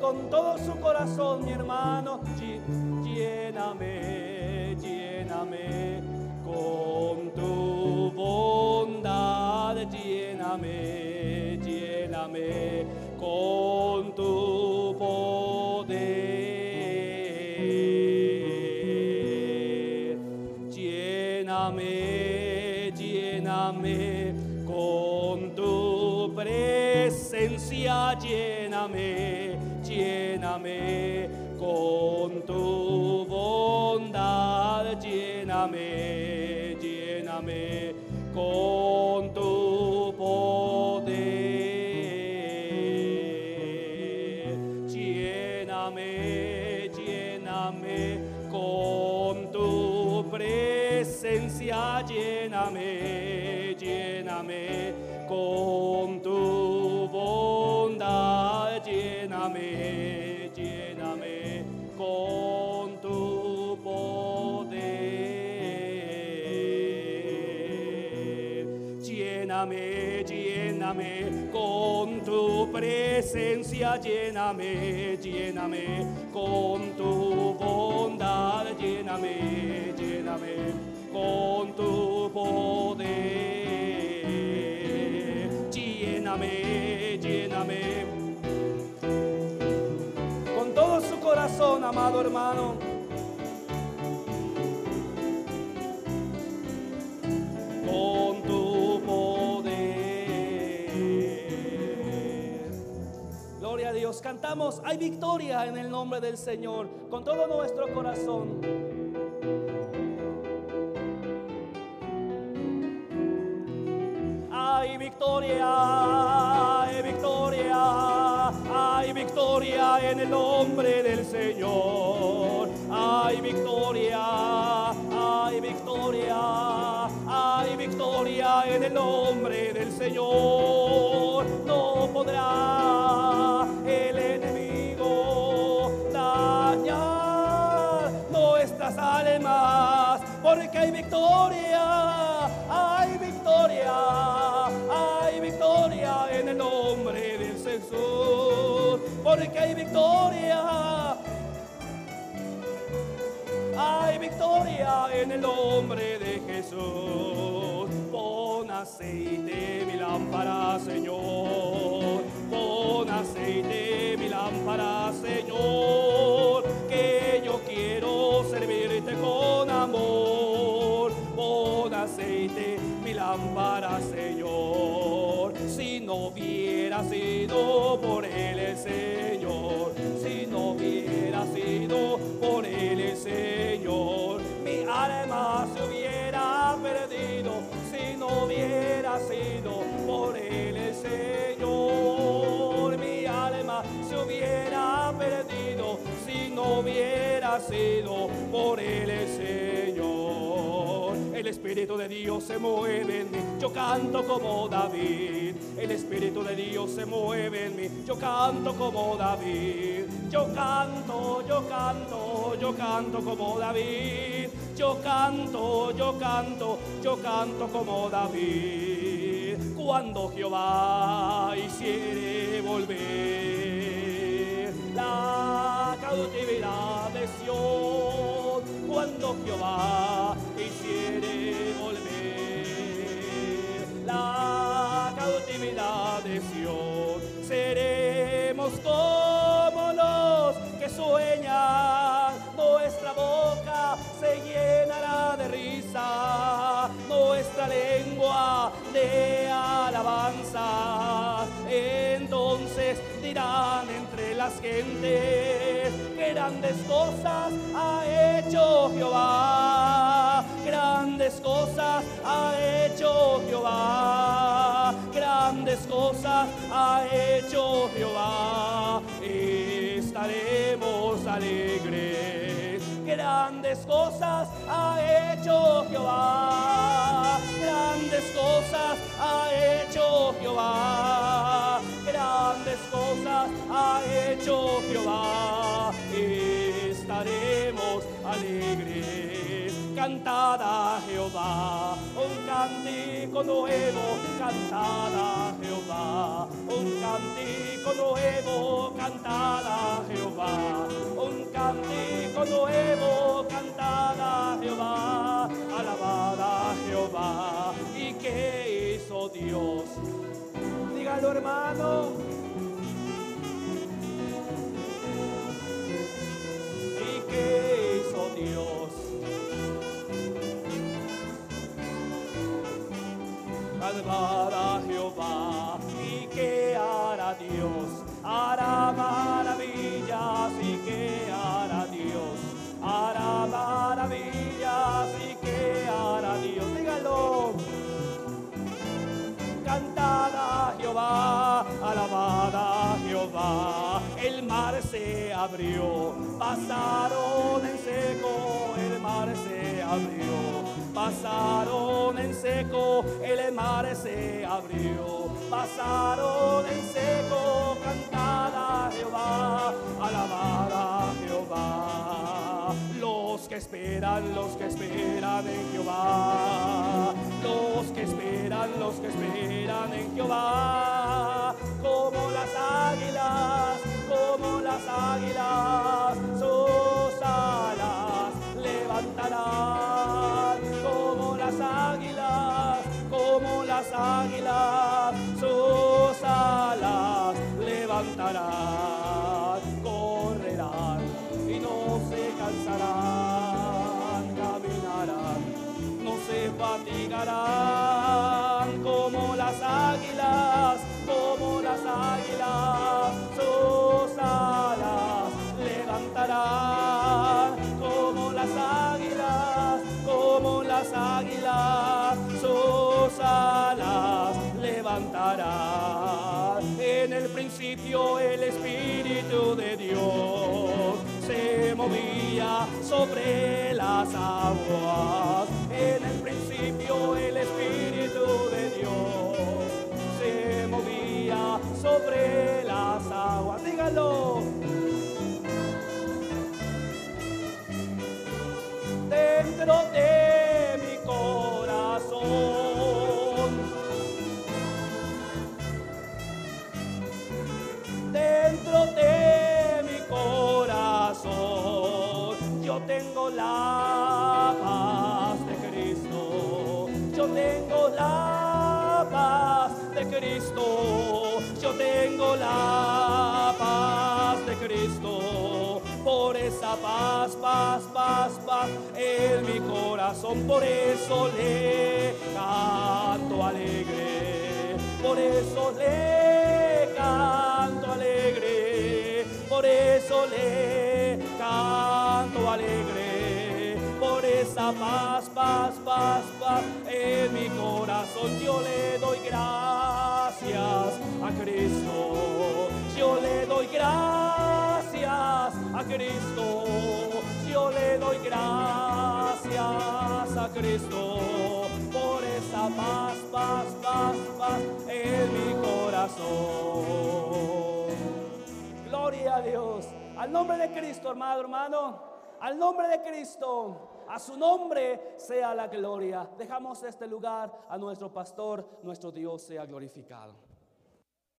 Con todo su corazón, mi hermano, lléname, lléname con tu bondad, lléname, lléname con tu poder. Lléname, lléname con tu presencia, lléname con tu bondad, lléname, lléname con tu poder. Lléname, lléname con tu presencia, lléname, Lléname, lléname con tu presencia, lléname, lléname con tu bondad, lléname, lléname con tu poder. Lléname, lléname con todo su corazón, amado hermano. Cantamos, hay victoria en el nombre del Señor, con todo nuestro corazón. Hay victoria, hay victoria, hay victoria en el nombre del Señor. Hay victoria, hay victoria, hay victoria en el nombre del Señor. Victoria, hay victoria, hay victoria en el nombre del Jesús, porque hay victoria. Hay victoria en el nombre de Jesús. Pon aceite mi lámpara, Señor. Hubiera sido por el Señor. El Espíritu de Dios se mueve en mí, yo canto como David. El Espíritu de Dios se mueve en mí, yo canto como David. Yo canto, yo canto, yo canto como David. Yo canto, yo canto, yo canto como David. Cuando Jehová hiciere volver la cautividad de cuando Jehová hiciere volver la cautividad de Sion, seremos como los que sueñan, nuestra boca se llenará de risa, nuestra lengua de alabanza. Entonces dirán entre las gentes, grandes cosas ha hecho Jehová, grandes cosas ha hecho Jehová, grandes cosas ha hecho Jehová. Estaremos alegres, grandes cosas ha hecho Jehová, cántico nuevo cantada Jehová, un cántico nuevo cantada Jehová, un cántico nuevo cantada Jehová, alabada Jehová, y que hizo Dios. Dígalo hermano. Dios? Hará maravillas. ¿Y qué hará Dios? Hará maravillas. ¿Y qué hará Dios? Dígalo. Cantad a Jehová, alabad a Jehová. El mar se abrió, pasaron en seco, el mar se abrió. Pasaron en seco, el mar se abrió. Pasaron en seco, cantad a Jehová, alabad a Jehová. Los que esperan, los que esperan en Jehová. Los que esperan, los que esperan en Jehová. Cansarán, caminarán, no se fatigarán como las águilas, como las águilas, sus alas levantarán como las águilas, como las águilas, sus alas levantarán. En el principio el Espíritu de sobre las aguas. En el principio el Espíritu de Dios se movía sobre las aguas. Dígalo. Dentro de tengo la paz de Cristo. Yo tengo la paz de Cristo. Por esa paz, paz, paz, paz en mi corazón. Por eso le canto alegre. Por eso le canto alegre, por eso le canto alegre, por esa paz, paz, en mi corazón. Yo le doy gracias a Cristo, yo le doy gracias a Cristo, yo le doy gracias a Cristo por esa paz, paz, paz, paz en mi corazón. Gloria a Dios. Al nombre de Cristo, hermano, hermano. Al nombre de Cristo. A su nombre sea la gloria. Dejamos este lugar a nuestro pastor. Nuestro Dios sea glorificado.